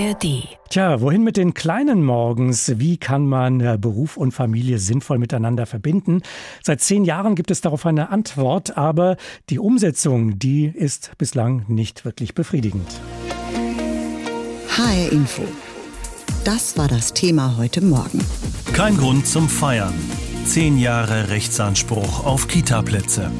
ARD. Tja, wohin mit den kleinen Morgens? Wie kann man äh, Beruf und Familie sinnvoll miteinander verbinden? Seit zehn Jahren gibt es darauf eine Antwort, aber die Umsetzung, die ist bislang nicht wirklich befriedigend. HR Info. Das war das Thema heute Morgen. Kein Grund zum Feiern. Zehn Jahre Rechtsanspruch auf Kitaplätze.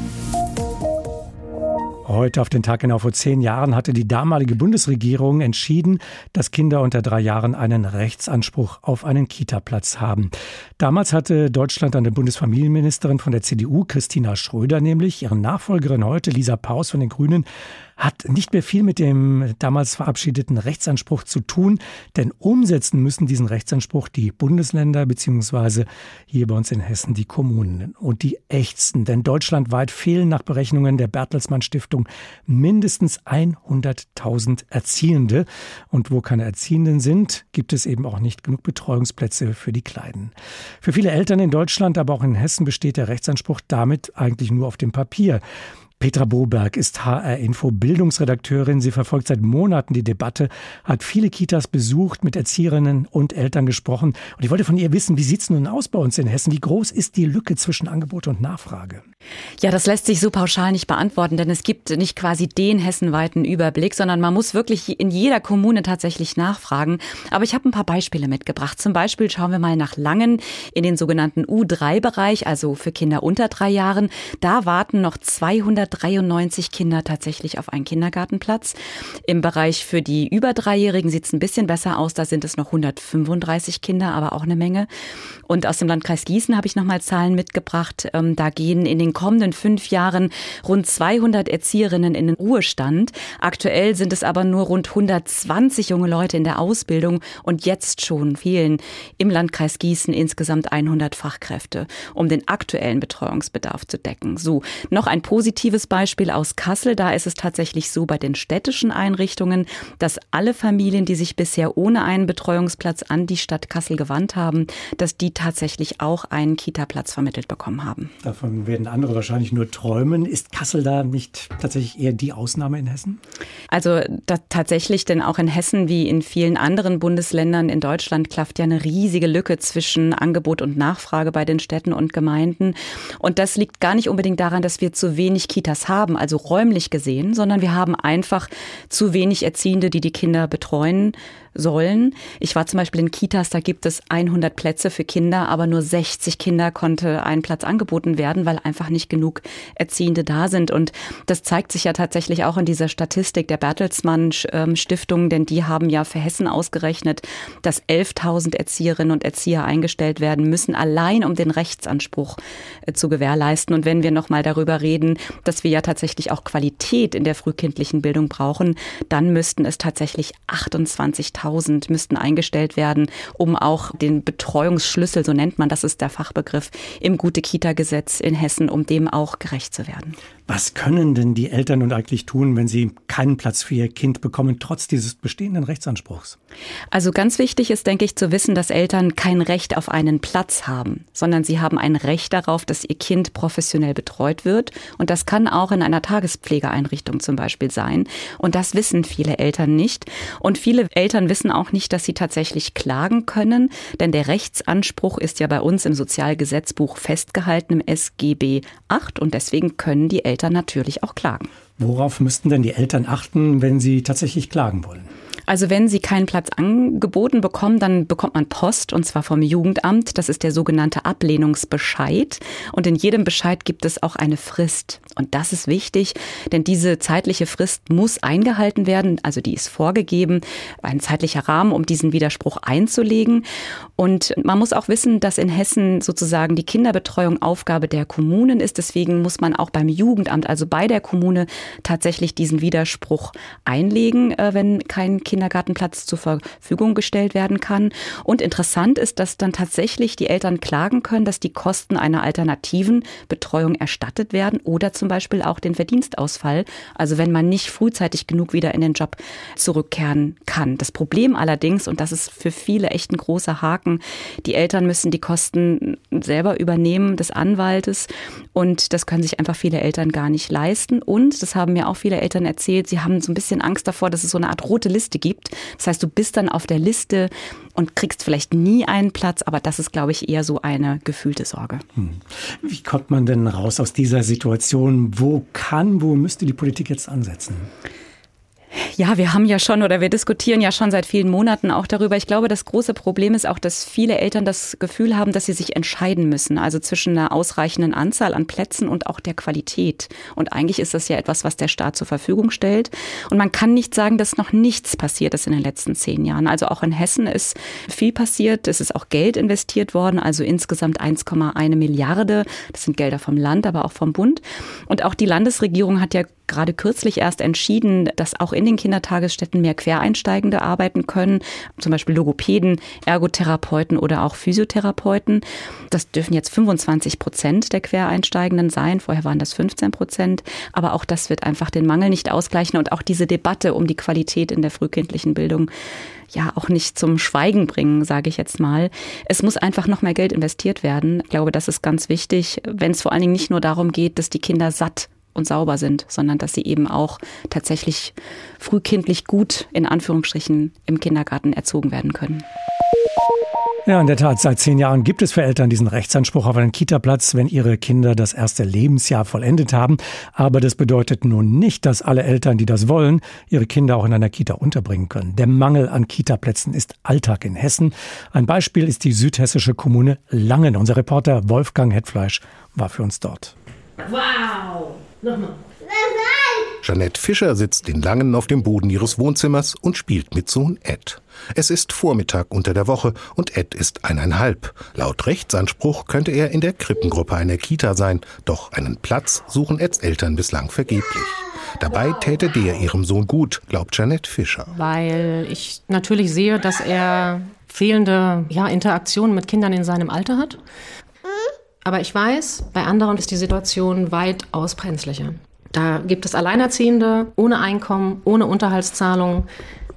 Heute auf den Tag genau vor zehn Jahren hatte die damalige Bundesregierung entschieden, dass Kinder unter drei Jahren einen Rechtsanspruch auf einen Kita-Platz haben. Damals hatte Deutschland eine Bundesfamilienministerin von der CDU, Christina Schröder, nämlich ihre Nachfolgerin heute, Lisa Paus von den Grünen, hat nicht mehr viel mit dem damals verabschiedeten Rechtsanspruch zu tun, denn umsetzen müssen diesen Rechtsanspruch die Bundesländer beziehungsweise hier bei uns in Hessen die Kommunen und die ächzen, denn deutschlandweit fehlen nach Berechnungen der Bertelsmann Stiftung mindestens 100.000 Erziehende und wo keine Erziehenden sind, gibt es eben auch nicht genug Betreuungsplätze für die Kleinen. Für viele Eltern in Deutschland, aber auch in Hessen besteht der Rechtsanspruch damit eigentlich nur auf dem Papier. Petra Boberg ist HR-Info Bildungsredakteurin. Sie verfolgt seit Monaten die Debatte, hat viele Kitas besucht, mit Erzieherinnen und Eltern gesprochen. Und ich wollte von ihr wissen, wie sieht es nun aus bei uns in Hessen? Wie groß ist die Lücke zwischen Angebot und Nachfrage? Ja, das lässt sich so pauschal nicht beantworten, denn es gibt nicht quasi den hessenweiten Überblick, sondern man muss wirklich in jeder Kommune tatsächlich nachfragen. Aber ich habe ein paar Beispiele mitgebracht. Zum Beispiel schauen wir mal nach Langen in den sogenannten U3-Bereich, also für Kinder unter drei Jahren. Da warten noch 200 193 Kinder tatsächlich auf einen Kindergartenplatz. Im Bereich für die über Dreijährigen sieht es ein bisschen besser aus. Da sind es noch 135 Kinder, aber auch eine Menge. Und aus dem Landkreis Gießen habe ich nochmal Zahlen mitgebracht. Ähm, da gehen in den kommenden fünf Jahren rund 200 Erzieherinnen in den Ruhestand. Aktuell sind es aber nur rund 120 junge Leute in der Ausbildung und jetzt schon fehlen im Landkreis Gießen insgesamt 100 Fachkräfte, um den aktuellen Betreuungsbedarf zu decken. So, noch ein positives positives Beispiel aus Kassel. Da ist es tatsächlich so bei den städtischen Einrichtungen, dass alle Familien, die sich bisher ohne einen Betreuungsplatz an die Stadt Kassel gewandt haben, dass die tatsächlich auch einen Kita-Platz vermittelt bekommen haben. Davon werden andere wahrscheinlich nur träumen. Ist Kassel da nicht tatsächlich eher die Ausnahme in Hessen? Also tatsächlich, denn auch in Hessen wie in vielen anderen Bundesländern in Deutschland klafft ja eine riesige Lücke zwischen Angebot und Nachfrage bei den Städten und Gemeinden. Und das liegt gar nicht unbedingt daran, dass wir zu wenig Kita Kitas haben, also räumlich gesehen, sondern wir haben einfach zu wenig Erziehende, die die Kinder betreuen sollen. Ich war zum Beispiel in Kitas, da gibt es 100 Plätze für Kinder, aber nur 60 Kinder konnte ein Platz angeboten werden, weil einfach nicht genug Erziehende da sind. Und das zeigt sich ja tatsächlich auch in dieser Statistik der Bertelsmann ähm, Stiftung, denn die haben ja für Hessen ausgerechnet, dass 11.000 Erzieherinnen und Erzieher eingestellt werden müssen, allein um den Rechtsanspruch äh, zu gewährleisten. Und wenn wir nochmal darüber reden, dass wir ja tatsächlich auch Qualität in der frühkindlichen Bildung brauchen, dann müssten es tatsächlich 28 1000 müssten eingestellt werden, um auch den Betreuungsschlüssel, so nennt man, das ist der Fachbegriff, im Gute-Kita-Gesetz in Hessen, um dem auch gerecht zu werden. Was können denn die Eltern nun eigentlich tun, wenn sie keinen Platz für ihr Kind bekommen, trotz dieses bestehenden Rechtsanspruchs? Also ganz wichtig ist, denke ich, zu wissen, dass Eltern kein Recht auf einen Platz haben, sondern sie haben ein Recht darauf, dass ihr Kind professionell betreut wird. Und das kann auch in einer Tagespflegeeinrichtung zum Beispiel sein. Und das wissen viele Eltern nicht. Und viele Eltern wissen auch nicht, dass sie tatsächlich klagen können, denn der Rechtsanspruch ist ja bei uns im Sozialgesetzbuch festgehalten im SGB 8 und deswegen können die Eltern natürlich auch klagen. Worauf müssten denn die Eltern achten, wenn sie tatsächlich klagen wollen? Also wenn Sie keinen Platz angeboten bekommen, dann bekommt man Post und zwar vom Jugendamt. Das ist der sogenannte Ablehnungsbescheid. Und in jedem Bescheid gibt es auch eine Frist. Und das ist wichtig, denn diese zeitliche Frist muss eingehalten werden. Also die ist vorgegeben, ein zeitlicher Rahmen, um diesen Widerspruch einzulegen. Und man muss auch wissen, dass in Hessen sozusagen die Kinderbetreuung Aufgabe der Kommunen ist. Deswegen muss man auch beim Jugendamt, also bei der Kommune, tatsächlich diesen Widerspruch einlegen, äh, wenn kein Kind Kindergartenplatz zur Verfügung gestellt werden kann. Und interessant ist, dass dann tatsächlich die Eltern klagen können, dass die Kosten einer alternativen Betreuung erstattet werden oder zum Beispiel auch den Verdienstausfall. Also wenn man nicht frühzeitig genug wieder in den Job zurückkehren kann. Das Problem allerdings, und das ist für viele echt ein großer Haken, die Eltern müssen die Kosten selber übernehmen des Anwaltes und das können sich einfach viele Eltern gar nicht leisten. Und das haben mir auch viele Eltern erzählt, sie haben so ein bisschen Angst davor, dass es so eine Art rote Liste gibt. Das heißt, du bist dann auf der Liste und kriegst vielleicht nie einen Platz, aber das ist, glaube ich, eher so eine gefühlte Sorge. Hm. Wie kommt man denn raus aus dieser Situation? Wo kann, wo müsste die Politik jetzt ansetzen? Ja, wir haben ja schon oder wir diskutieren ja schon seit vielen Monaten auch darüber. Ich glaube, das große Problem ist auch, dass viele Eltern das Gefühl haben, dass sie sich entscheiden müssen, also zwischen einer ausreichenden Anzahl an Plätzen und auch der Qualität. Und eigentlich ist das ja etwas, was der Staat zur Verfügung stellt. Und man kann nicht sagen, dass noch nichts passiert ist in den letzten zehn Jahren. Also auch in Hessen ist viel passiert. Es ist auch Geld investiert worden, also insgesamt 1,1 Milliarde. Das sind Gelder vom Land, aber auch vom Bund. Und auch die Landesregierung hat ja gerade kürzlich erst entschieden, dass auch in den Kindertagesstätten mehr Quereinsteigende arbeiten können, zum Beispiel Logopäden, Ergotherapeuten oder auch Physiotherapeuten. Das dürfen jetzt 25 Prozent der Quereinsteigenden sein. Vorher waren das 15 Prozent. Aber auch das wird einfach den Mangel nicht ausgleichen und auch diese Debatte um die Qualität in der frühkindlichen Bildung ja auch nicht zum Schweigen bringen, sage ich jetzt mal. Es muss einfach noch mehr Geld investiert werden. Ich glaube, das ist ganz wichtig, wenn es vor allen Dingen nicht nur darum geht, dass die Kinder satt und sauber sind, sondern dass sie eben auch tatsächlich frühkindlich gut in Anführungsstrichen im Kindergarten erzogen werden können. Ja, in der Tat, seit zehn Jahren gibt es für Eltern diesen Rechtsanspruch auf einen Kitaplatz, wenn ihre Kinder das erste Lebensjahr vollendet haben. Aber das bedeutet nun nicht, dass alle Eltern, die das wollen, ihre Kinder auch in einer Kita unterbringen können. Der Mangel an Kitaplätzen ist Alltag in Hessen. Ein Beispiel ist die südhessische Kommune Langen. Unser Reporter Wolfgang Hetfleisch war für uns dort. Wow! Nochmal. Jeanette Fischer sitzt in Langen auf dem Boden ihres Wohnzimmers und spielt mit Sohn Ed. Es ist Vormittag unter der Woche und Ed ist eineinhalb. Laut Rechtsanspruch könnte er in der Krippengruppe einer Kita sein, doch einen Platz suchen Eds Eltern bislang vergeblich. Dabei täte der ihrem Sohn gut, glaubt Jeanette Fischer. Weil ich natürlich sehe, dass er fehlende ja, Interaktion mit Kindern in seinem Alter hat. Aber ich weiß, bei anderen ist die Situation weitaus brenzlicher. Da gibt es Alleinerziehende ohne Einkommen, ohne Unterhaltszahlung.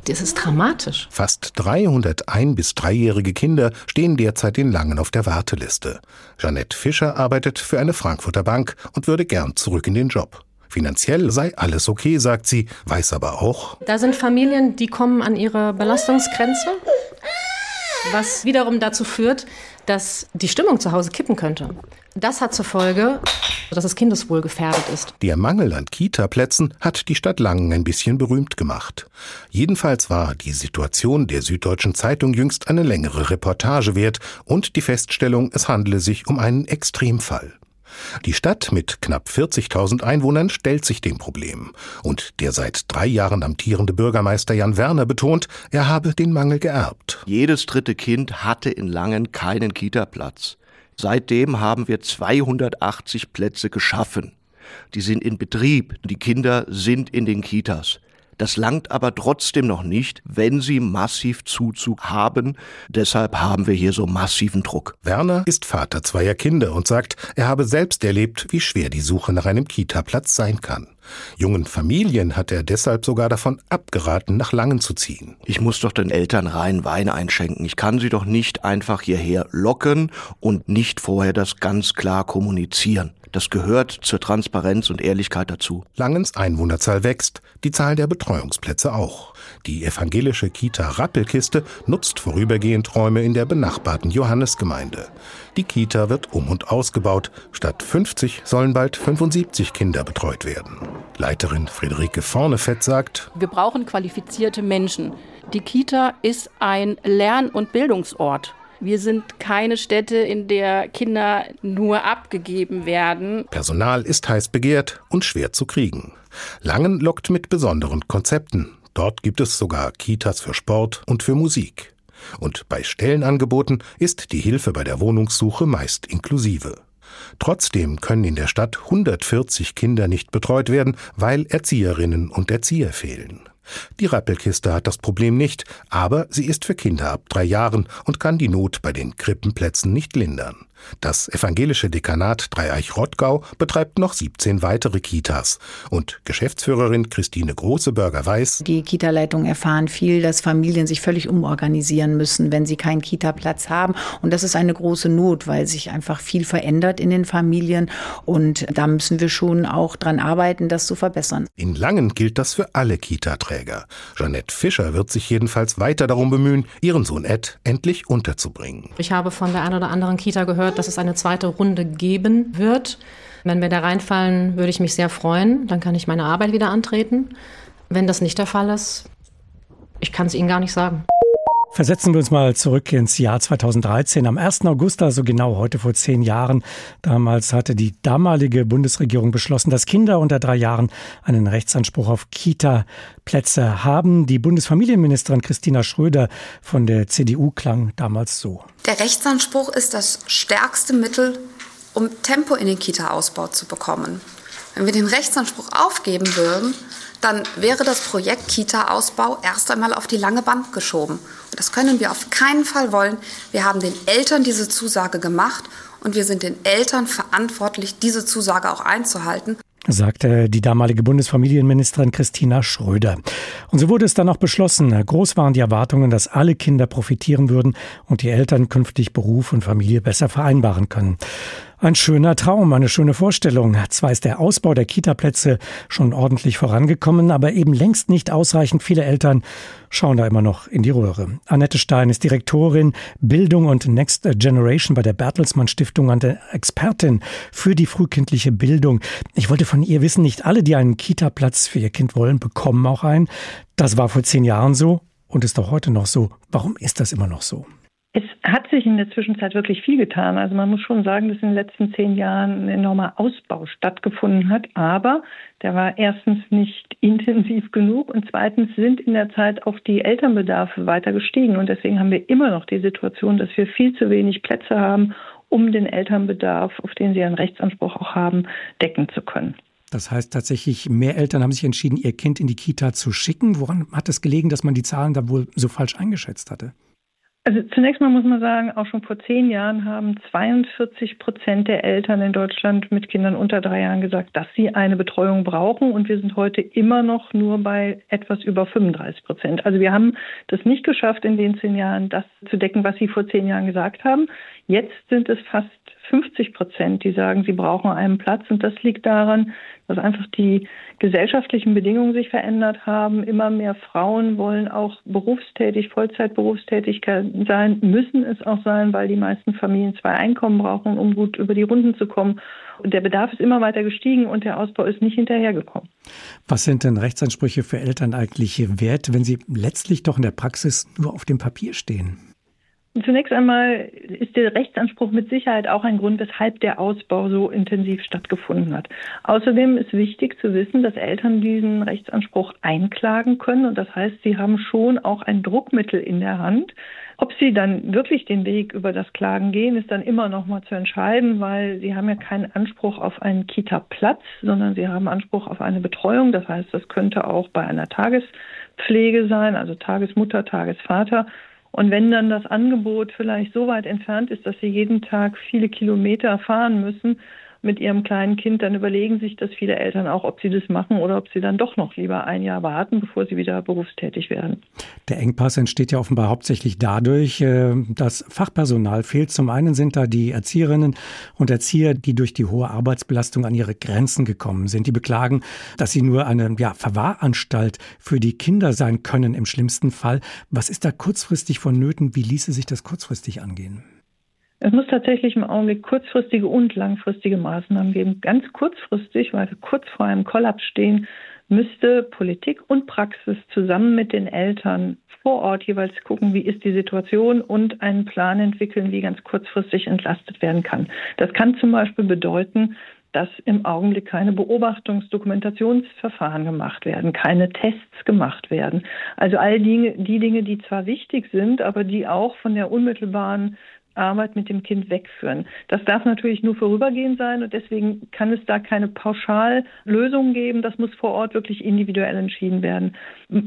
Das ist dramatisch. Fast 300 ein- bis dreijährige Kinder stehen derzeit in Langen auf der Warteliste. Jeanette Fischer arbeitet für eine Frankfurter Bank und würde gern zurück in den Job. Finanziell sei alles okay, sagt sie, weiß aber auch. Da sind Familien, die kommen an ihre Belastungsgrenze, was wiederum dazu führt, dass die Stimmung zu Hause kippen könnte. Das hat zur Folge, dass das Kindeswohl gefährdet ist. Der Mangel an Kita-Plätzen hat die Stadt Langen ein bisschen berühmt gemacht. Jedenfalls war die Situation der Süddeutschen Zeitung jüngst eine längere Reportage wert und die Feststellung, es handele sich um einen Extremfall. Die Stadt mit knapp 40.000 Einwohnern stellt sich dem Problem. Und der seit drei Jahren amtierende Bürgermeister Jan Werner betont, er habe den Mangel geerbt. Jedes dritte Kind hatte in Langen keinen Kita-Platz. Seitdem haben wir 280 Plätze geschaffen. Die sind in Betrieb. Die Kinder sind in den Kitas. Das langt aber trotzdem noch nicht, wenn sie massiv Zuzug haben. Deshalb haben wir hier so massiven Druck. Werner ist Vater zweier Kinder und sagt, er habe selbst erlebt, wie schwer die Suche nach einem Kita-Platz sein kann. Jungen Familien hat er deshalb sogar davon abgeraten, nach Langen zu ziehen. Ich muss doch den Eltern rein Wein einschenken. Ich kann sie doch nicht einfach hierher locken und nicht vorher das ganz klar kommunizieren. Das gehört zur Transparenz und Ehrlichkeit dazu. Langens Einwohnerzahl wächst, die Zahl der Betreuungsplätze auch. Die evangelische Kita Rappelkiste nutzt vorübergehend Räume in der benachbarten Johannesgemeinde. Die Kita wird um und ausgebaut. Statt 50 sollen bald 75 Kinder betreut werden. Leiterin Friederike Vornefett sagt, wir brauchen qualifizierte Menschen. Die Kita ist ein Lern- und Bildungsort. Wir sind keine Stätte, in der Kinder nur abgegeben werden. Personal ist heiß begehrt und schwer zu kriegen. Langen lockt mit besonderen Konzepten. Dort gibt es sogar Kitas für Sport und für Musik. Und bei Stellenangeboten ist die Hilfe bei der Wohnungssuche meist inklusive. Trotzdem können in der Stadt 140 Kinder nicht betreut werden, weil Erzieherinnen und Erzieher fehlen. Die Rappelkiste hat das Problem nicht, aber sie ist für Kinder ab drei Jahren und kann die Not bei den Krippenplätzen nicht lindern. Das evangelische Dekanat Dreieich-Rottgau betreibt noch 17 weitere Kitas. Und Geschäftsführerin Christine Großebürger weiß, die Kita-Leitungen erfahren viel, dass Familien sich völlig umorganisieren müssen, wenn sie keinen Kita-Platz haben. Und das ist eine große Not, weil sich einfach viel verändert in den Familien. Und da müssen wir schon auch dran arbeiten, das zu verbessern. In Langen gilt das für alle Kita-Träger. Jeanette Fischer wird sich jedenfalls weiter darum bemühen, ihren Sohn Ed endlich unterzubringen. Ich habe von der einen oder anderen Kita gehört, dass es eine zweite Runde geben wird. Wenn wir da reinfallen, würde ich mich sehr freuen. Dann kann ich meine Arbeit wieder antreten. Wenn das nicht der Fall ist, ich kann es Ihnen gar nicht sagen. Versetzen wir uns mal zurück ins Jahr 2013. Am 1. August, also genau heute vor zehn Jahren, damals hatte die damalige Bundesregierung beschlossen, dass Kinder unter drei Jahren einen Rechtsanspruch auf Kita-Plätze haben. Die Bundesfamilienministerin Christina Schröder von der CDU klang damals so. Der Rechtsanspruch ist das stärkste Mittel, um Tempo in den Kita-Ausbau zu bekommen. Wenn wir den Rechtsanspruch aufgeben würden, dann wäre das Projekt Kita-Ausbau erst einmal auf die lange Bank geschoben. Und das können wir auf keinen Fall wollen. Wir haben den Eltern diese Zusage gemacht und wir sind den Eltern verantwortlich, diese Zusage auch einzuhalten sagte die damalige Bundesfamilienministerin Christina Schröder. Und so wurde es dann auch beschlossen. Groß waren die Erwartungen, dass alle Kinder profitieren würden und die Eltern künftig Beruf und Familie besser vereinbaren können. Ein schöner Traum, eine schöne Vorstellung. Zwar ist der Ausbau der Kitaplätze schon ordentlich vorangekommen, aber eben längst nicht ausreichend. Viele Eltern schauen da immer noch in die Röhre. Annette Stein ist Direktorin Bildung und Next Generation bei der Bertelsmann Stiftung und Expertin für die frühkindliche Bildung. Ich wollte von ihr wissen, nicht alle, die einen Kitaplatz für ihr Kind wollen, bekommen auch einen. Das war vor zehn Jahren so und ist auch heute noch so. Warum ist das immer noch so? Es hat sich in der Zwischenzeit wirklich viel getan. Also man muss schon sagen, dass in den letzten zehn Jahren ein enormer Ausbau stattgefunden hat. Aber der war erstens nicht intensiv genug und zweitens sind in der Zeit auch die Elternbedarfe weiter gestiegen. Und deswegen haben wir immer noch die Situation, dass wir viel zu wenig Plätze haben, um den Elternbedarf, auf den sie einen Rechtsanspruch auch haben, decken zu können. Das heißt tatsächlich, mehr Eltern haben sich entschieden, ihr Kind in die Kita zu schicken. Woran hat es gelegen, dass man die Zahlen da wohl so falsch eingeschätzt hatte? Also zunächst mal muss man sagen, auch schon vor zehn Jahren haben 42 Prozent der Eltern in Deutschland mit Kindern unter drei Jahren gesagt, dass sie eine Betreuung brauchen. Und wir sind heute immer noch nur bei etwas über 35 Prozent. Also wir haben das nicht geschafft, in den zehn Jahren das zu decken, was Sie vor zehn Jahren gesagt haben. Jetzt sind es fast 50 Prozent, die sagen, sie brauchen einen Platz. Und das liegt daran, dass einfach die gesellschaftlichen Bedingungen sich verändert haben. Immer mehr Frauen wollen auch berufstätig, Vollzeitberufstätig sein, müssen es auch sein, weil die meisten Familien zwei Einkommen brauchen, um gut über die Runden zu kommen. Und der Bedarf ist immer weiter gestiegen und der Ausbau ist nicht hinterhergekommen. Was sind denn Rechtsansprüche für Eltern eigentlich wert, wenn sie letztlich doch in der Praxis nur auf dem Papier stehen? Zunächst einmal ist der Rechtsanspruch mit Sicherheit auch ein Grund, weshalb der Ausbau so intensiv stattgefunden hat. Außerdem ist wichtig zu wissen, dass Eltern diesen Rechtsanspruch einklagen können. Und das heißt, sie haben schon auch ein Druckmittel in der Hand. Ob sie dann wirklich den Weg über das Klagen gehen, ist dann immer noch mal zu entscheiden, weil sie haben ja keinen Anspruch auf einen Kita-Platz, sondern sie haben Anspruch auf eine Betreuung. Das heißt, das könnte auch bei einer Tagespflege sein, also Tagesmutter, Tagesvater und wenn dann das Angebot vielleicht so weit entfernt ist, dass sie jeden Tag viele Kilometer fahren müssen, mit ihrem kleinen Kind, dann überlegen sich das viele Eltern auch, ob sie das machen oder ob sie dann doch noch lieber ein Jahr warten, bevor sie wieder berufstätig werden. Der Engpass entsteht ja offenbar hauptsächlich dadurch, äh, dass Fachpersonal fehlt. Zum einen sind da die Erzieherinnen und Erzieher, die durch die hohe Arbeitsbelastung an ihre Grenzen gekommen sind. Die beklagen, dass sie nur eine ja, Verwahranstalt für die Kinder sein können im schlimmsten Fall. Was ist da kurzfristig vonnöten? Wie ließe sich das kurzfristig angehen? Es muss tatsächlich im Augenblick kurzfristige und langfristige Maßnahmen geben. Ganz kurzfristig, weil wir kurz vor einem Kollaps stehen, müsste Politik und Praxis zusammen mit den Eltern vor Ort jeweils gucken, wie ist die Situation und einen Plan entwickeln, wie ganz kurzfristig entlastet werden kann. Das kann zum Beispiel bedeuten, dass im Augenblick keine Beobachtungs-Dokumentationsverfahren gemacht werden, keine Tests gemacht werden. Also all die, die Dinge, die zwar wichtig sind, aber die auch von der unmittelbaren Arbeit mit dem Kind wegführen. Das darf natürlich nur vorübergehend sein und deswegen kann es da keine Pauschallösung geben. Das muss vor Ort wirklich individuell entschieden werden.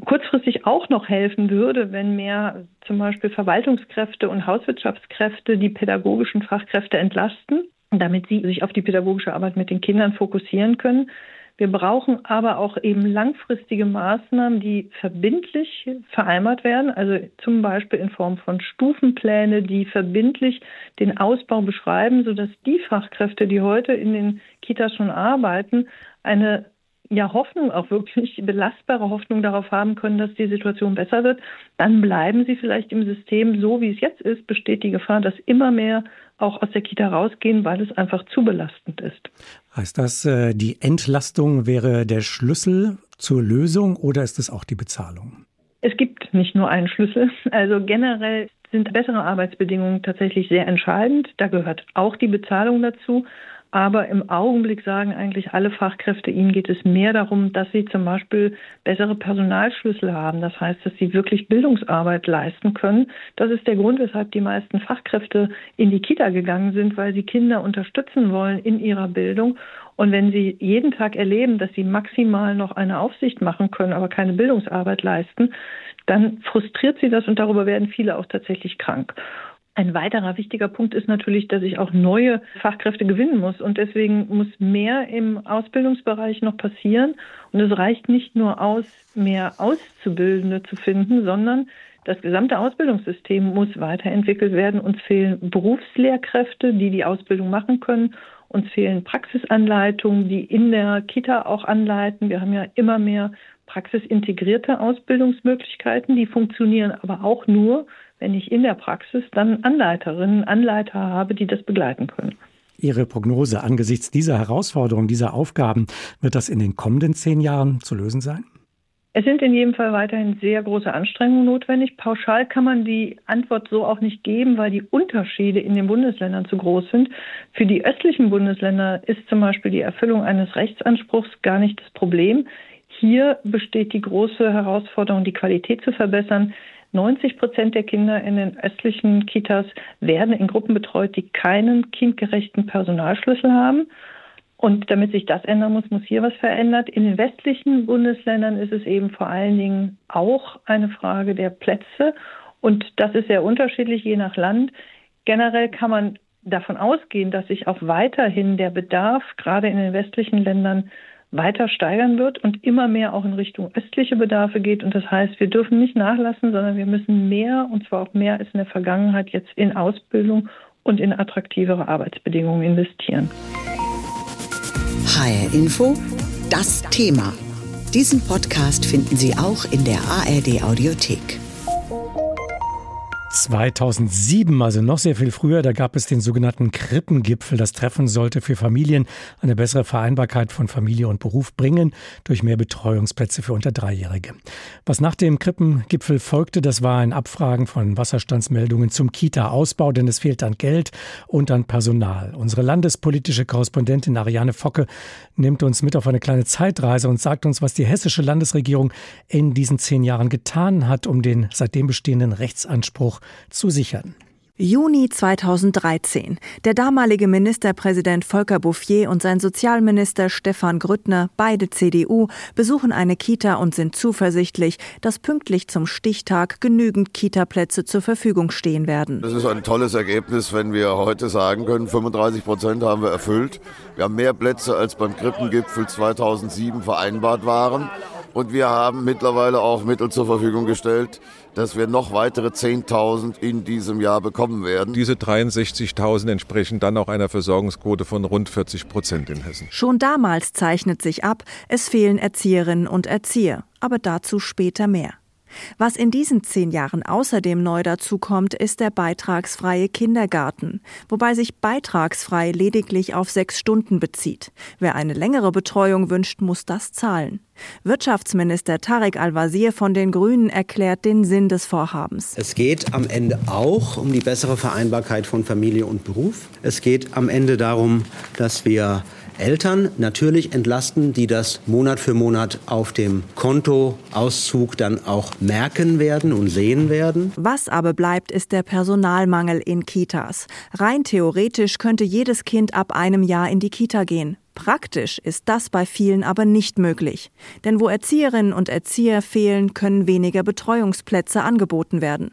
Kurzfristig auch noch helfen würde, wenn mehr zum Beispiel Verwaltungskräfte und Hauswirtschaftskräfte die pädagogischen Fachkräfte entlasten, damit sie sich auf die pädagogische Arbeit mit den Kindern fokussieren können. Wir brauchen aber auch eben langfristige Maßnahmen, die verbindlich vereinbart werden, also zum Beispiel in Form von Stufenpläne, die verbindlich den Ausbau beschreiben, sodass die Fachkräfte, die heute in den Kitas schon arbeiten, eine ja Hoffnung, auch wirklich belastbare Hoffnung darauf haben können, dass die Situation besser wird, dann bleiben sie vielleicht im System so, wie es jetzt ist, besteht die Gefahr, dass immer mehr auch aus der Kita rausgehen, weil es einfach zu belastend ist. Heißt das, äh, die Entlastung wäre der Schlüssel zur Lösung oder ist es auch die Bezahlung? Es gibt nicht nur einen Schlüssel. Also generell sind bessere Arbeitsbedingungen tatsächlich sehr entscheidend. Da gehört auch die Bezahlung dazu. Aber im Augenblick sagen eigentlich alle Fachkräfte, ihnen geht es mehr darum, dass sie zum Beispiel bessere Personalschlüssel haben. Das heißt, dass sie wirklich Bildungsarbeit leisten können. Das ist der Grund, weshalb die meisten Fachkräfte in die Kita gegangen sind, weil sie Kinder unterstützen wollen in ihrer Bildung. Und wenn sie jeden Tag erleben, dass sie maximal noch eine Aufsicht machen können, aber keine Bildungsarbeit leisten, dann frustriert sie das und darüber werden viele auch tatsächlich krank. Ein weiterer wichtiger Punkt ist natürlich, dass ich auch neue Fachkräfte gewinnen muss. Und deswegen muss mehr im Ausbildungsbereich noch passieren. Und es reicht nicht nur aus, mehr Auszubildende zu finden, sondern das gesamte Ausbildungssystem muss weiterentwickelt werden. Uns fehlen Berufslehrkräfte, die die Ausbildung machen können. Uns fehlen Praxisanleitungen, die in der Kita auch anleiten. Wir haben ja immer mehr praxisintegrierte Ausbildungsmöglichkeiten. Die funktionieren aber auch nur, wenn ich in der Praxis dann Anleiterinnen, Anleiter habe, die das begleiten können. Ihre Prognose angesichts dieser Herausforderungen, dieser Aufgaben, wird das in den kommenden zehn Jahren zu lösen sein? Es sind in jedem Fall weiterhin sehr große Anstrengungen notwendig. Pauschal kann man die Antwort so auch nicht geben, weil die Unterschiede in den Bundesländern zu groß sind. Für die östlichen Bundesländer ist zum Beispiel die Erfüllung eines Rechtsanspruchs gar nicht das Problem. Hier besteht die große Herausforderung, die Qualität zu verbessern. 90 Prozent der Kinder in den östlichen Kitas werden in Gruppen betreut, die keinen kindgerechten Personalschlüssel haben. Und damit sich das ändern muss, muss hier was verändert. In den westlichen Bundesländern ist es eben vor allen Dingen auch eine Frage der Plätze. Und das ist sehr unterschiedlich je nach Land. Generell kann man davon ausgehen, dass sich auch weiterhin der Bedarf gerade in den westlichen Ländern weiter steigern wird und immer mehr auch in Richtung östliche Bedarfe geht. Und das heißt, wir dürfen nicht nachlassen, sondern wir müssen mehr, und zwar auch mehr als in der Vergangenheit, jetzt in Ausbildung und in attraktivere Arbeitsbedingungen investieren. HR Info, das Thema. Diesen Podcast finden Sie auch in der ARD Audiothek. 2007, also noch sehr viel früher, da gab es den sogenannten Krippengipfel. Das Treffen sollte für Familien eine bessere Vereinbarkeit von Familie und Beruf bringen durch mehr Betreuungsplätze für unter Dreijährige. Was nach dem Krippengipfel folgte, das war ein Abfragen von Wasserstandsmeldungen zum Kita-Ausbau, denn es fehlt an Geld und an Personal. Unsere landespolitische Korrespondentin Ariane Focke nimmt uns mit auf eine kleine Zeitreise und sagt uns, was die hessische Landesregierung in diesen zehn Jahren getan hat, um den seitdem bestehenden Rechtsanspruch zu sichern. Juni 2013. Der damalige Ministerpräsident Volker Bouffier und sein Sozialminister Stefan Grüttner, beide CDU, besuchen eine Kita und sind zuversichtlich, dass pünktlich zum Stichtag genügend Kitaplätze zur Verfügung stehen werden. Das ist ein tolles Ergebnis, wenn wir heute sagen können, 35 Prozent haben wir erfüllt. Wir haben mehr Plätze als beim Krippengipfel 2007 vereinbart waren. Und wir haben mittlerweile auch Mittel zur Verfügung gestellt, dass wir noch weitere 10.000 in diesem Jahr bekommen werden. Diese 63.000 entsprechen dann auch einer Versorgungsquote von rund 40 Prozent in Hessen. Schon damals zeichnet sich ab, es fehlen Erzieherinnen und Erzieher. Aber dazu später mehr. Was in diesen zehn Jahren außerdem neu dazukommt, ist der beitragsfreie Kindergarten, wobei sich beitragsfrei lediglich auf sechs Stunden bezieht. Wer eine längere Betreuung wünscht, muss das zahlen. Wirtschaftsminister Tarek Al-Wazir von den Grünen erklärt den Sinn des Vorhabens. Es geht am Ende auch um die bessere Vereinbarkeit von Familie und Beruf. Es geht am Ende darum, dass wir Eltern natürlich entlasten, die das Monat für Monat auf dem Kontoauszug dann auch merken werden und sehen werden. Was aber bleibt, ist der Personalmangel in Kitas. Rein theoretisch könnte jedes Kind ab einem Jahr in die Kita gehen. Praktisch ist das bei vielen aber nicht möglich. Denn wo Erzieherinnen und Erzieher fehlen, können weniger Betreuungsplätze angeboten werden.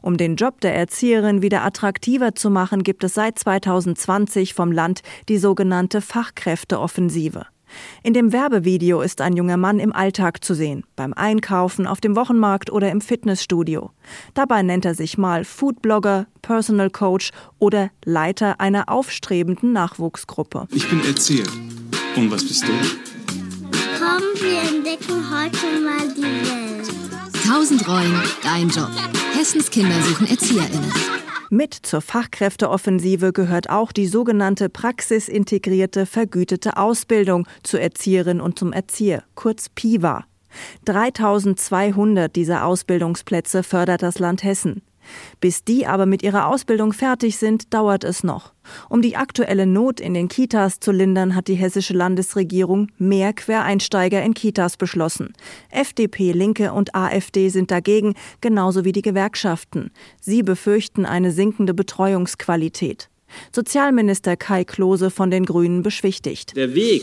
Um den Job der Erzieherin wieder attraktiver zu machen, gibt es seit 2020 vom Land die sogenannte Fachkräfteoffensive. In dem Werbevideo ist ein junger Mann im Alltag zu sehen, beim Einkaufen, auf dem Wochenmarkt oder im Fitnessstudio. Dabei nennt er sich mal Foodblogger, Personal Coach oder Leiter einer aufstrebenden Nachwuchsgruppe. Ich bin Erzieher. Und was bist du? Komm, wir entdecken heute mal die Welt. Tausend Rollen, dein Job. Hessens Kinder suchen ErzieherInnen. Mit zur Fachkräfteoffensive gehört auch die sogenannte praxisintegrierte vergütete Ausbildung zur Erzieherin und zum Erzieher, kurz PIVA. 3200 dieser Ausbildungsplätze fördert das Land Hessen. Bis die aber mit ihrer Ausbildung fertig sind, dauert es noch. Um die aktuelle Not in den Kitas zu lindern, hat die hessische Landesregierung mehr Quereinsteiger in Kitas beschlossen. FDP, Linke und AfD sind dagegen, genauso wie die Gewerkschaften. Sie befürchten eine sinkende Betreuungsqualität. Sozialminister Kai Klose von den Grünen beschwichtigt. Der Weg,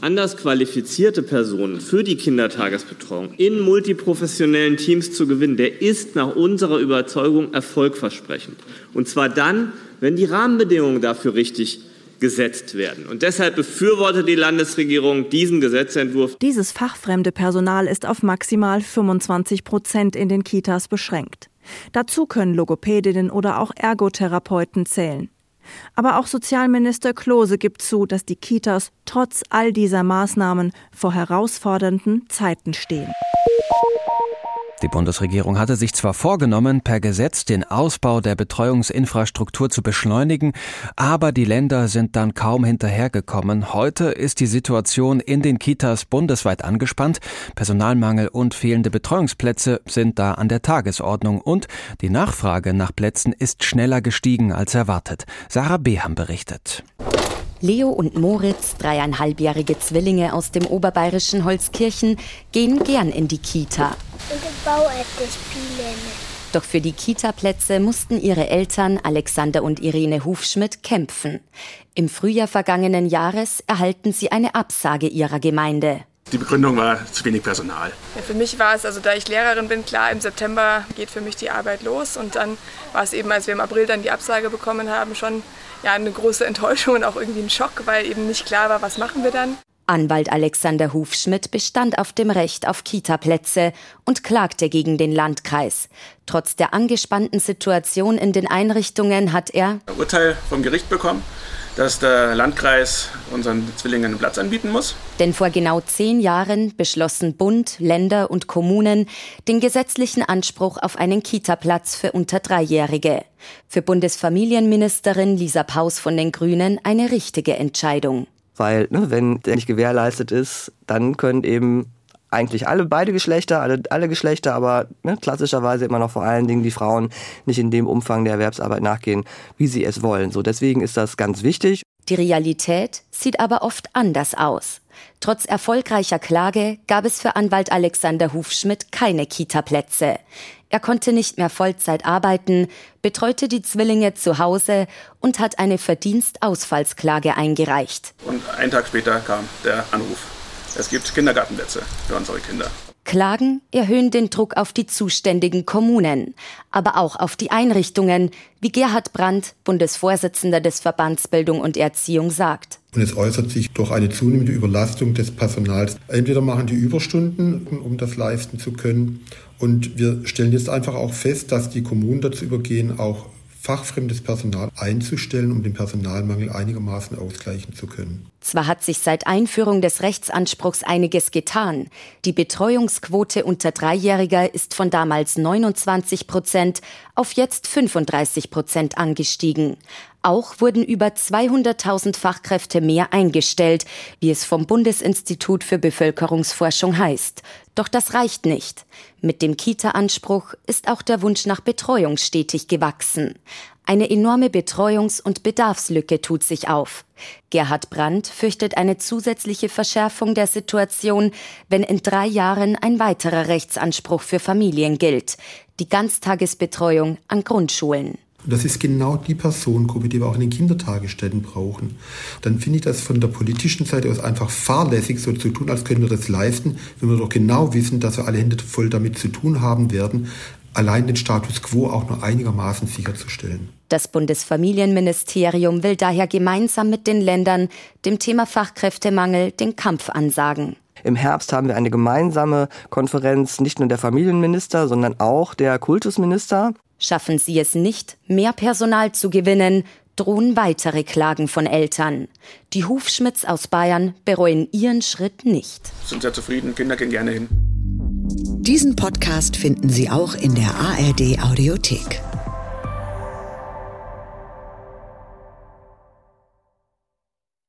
anders qualifizierte Personen für die Kindertagesbetreuung in multiprofessionellen Teams zu gewinnen, der ist nach unserer Überzeugung erfolgversprechend. Und zwar dann, wenn die Rahmenbedingungen dafür richtig gesetzt werden. Und deshalb befürwortet die Landesregierung diesen Gesetzentwurf. Dieses fachfremde Personal ist auf maximal 25 Prozent in den Kitas beschränkt. Dazu können Logopädinnen oder auch Ergotherapeuten zählen. Aber auch Sozialminister Klose gibt zu, dass die Kitas trotz all dieser Maßnahmen vor herausfordernden Zeiten stehen. Die Bundesregierung hatte sich zwar vorgenommen, per Gesetz den Ausbau der Betreuungsinfrastruktur zu beschleunigen, aber die Länder sind dann kaum hinterhergekommen. Heute ist die Situation in den Kitas bundesweit angespannt. Personalmangel und fehlende Betreuungsplätze sind da an der Tagesordnung und die Nachfrage nach Plätzen ist schneller gestiegen als erwartet. Sarah Beham berichtet. Leo und Moritz, dreieinhalbjährige Zwillinge aus dem oberbayerischen Holzkirchen, gehen gern in die Kita. Und ich baue etwas Spiele. Doch für die Kita-Plätze mussten ihre Eltern Alexander und Irene Hufschmidt kämpfen. Im Frühjahr vergangenen Jahres erhalten sie eine Absage ihrer Gemeinde. Die Begründung war zu wenig Personal. Ja, für mich war es, also da ich Lehrerin bin, klar, im September geht für mich die Arbeit los. Und dann war es eben, als wir im April dann die Absage bekommen haben, schon ja, eine große Enttäuschung und auch irgendwie ein Schock, weil eben nicht klar war, was machen wir dann. Anwalt Alexander Hufschmidt bestand auf dem Recht auf Kitaplätze und klagte gegen den Landkreis. Trotz der angespannten Situation in den Einrichtungen hat er ein Urteil vom Gericht bekommen, dass der Landkreis unseren Zwillingen einen Platz anbieten muss. Denn vor genau zehn Jahren beschlossen Bund, Länder und Kommunen den gesetzlichen Anspruch auf einen Kitaplatz für unter Dreijährige. Für Bundesfamilienministerin Lisa Paus von den Grünen eine richtige Entscheidung. Weil, ne, wenn der nicht gewährleistet ist, dann können eben eigentlich alle, beide Geschlechter, alle, alle Geschlechter, aber ne, klassischerweise immer noch vor allen Dingen die Frauen nicht in dem Umfang der Erwerbsarbeit nachgehen, wie sie es wollen. So, deswegen ist das ganz wichtig. Die Realität sieht aber oft anders aus. Trotz erfolgreicher Klage gab es für Anwalt Alexander Hufschmidt keine Kita-Plätze. Er konnte nicht mehr Vollzeit arbeiten, betreute die Zwillinge zu Hause und hat eine Verdienstausfallsklage eingereicht. Und einen Tag später kam der Anruf. Es gibt Kindergartenplätze für unsere Kinder. Klagen erhöhen den Druck auf die zuständigen Kommunen, aber auch auf die Einrichtungen, wie Gerhard Brandt, Bundesvorsitzender des Verbands Bildung und Erziehung, sagt. Und es äußert sich durch eine zunehmende Überlastung des Personals. Entweder machen die Überstunden, um das leisten zu können. Und wir stellen jetzt einfach auch fest, dass die Kommunen dazu übergehen, auch fachfremdes Personal einzustellen, um den Personalmangel einigermaßen ausgleichen zu können. Zwar hat sich seit Einführung des Rechtsanspruchs einiges getan. Die Betreuungsquote unter Dreijähriger ist von damals 29 Prozent auf jetzt 35 Prozent angestiegen. Auch wurden über 200.000 Fachkräfte mehr eingestellt, wie es vom Bundesinstitut für Bevölkerungsforschung heißt. Doch das reicht nicht. Mit dem Kita-Anspruch ist auch der Wunsch nach Betreuung stetig gewachsen. Eine enorme Betreuungs- und Bedarfslücke tut sich auf. Gerhard Brandt fürchtet eine zusätzliche Verschärfung der Situation, wenn in drei Jahren ein weiterer Rechtsanspruch für Familien gilt, die Ganztagesbetreuung an Grundschulen. Das ist genau die Personengruppe, die wir auch in den Kindertagesstätten brauchen. Dann finde ich das von der politischen Seite aus einfach fahrlässig, so zu tun, als können wir das leisten, wenn wir doch genau wissen, dass wir alle Hände voll damit zu tun haben werden, allein den Status quo auch nur einigermaßen sicherzustellen. Das Bundesfamilienministerium will daher gemeinsam mit den Ländern dem Thema Fachkräftemangel den Kampf ansagen. Im Herbst haben wir eine gemeinsame Konferenz nicht nur der Familienminister, sondern auch der Kultusminister. Schaffen sie es nicht, mehr Personal zu gewinnen, drohen weitere Klagen von Eltern. Die Hufschmidts aus Bayern bereuen ihren Schritt nicht. Sind sehr zufrieden, Kinder gehen gerne hin. Diesen Podcast finden Sie auch in der ARD Audiothek.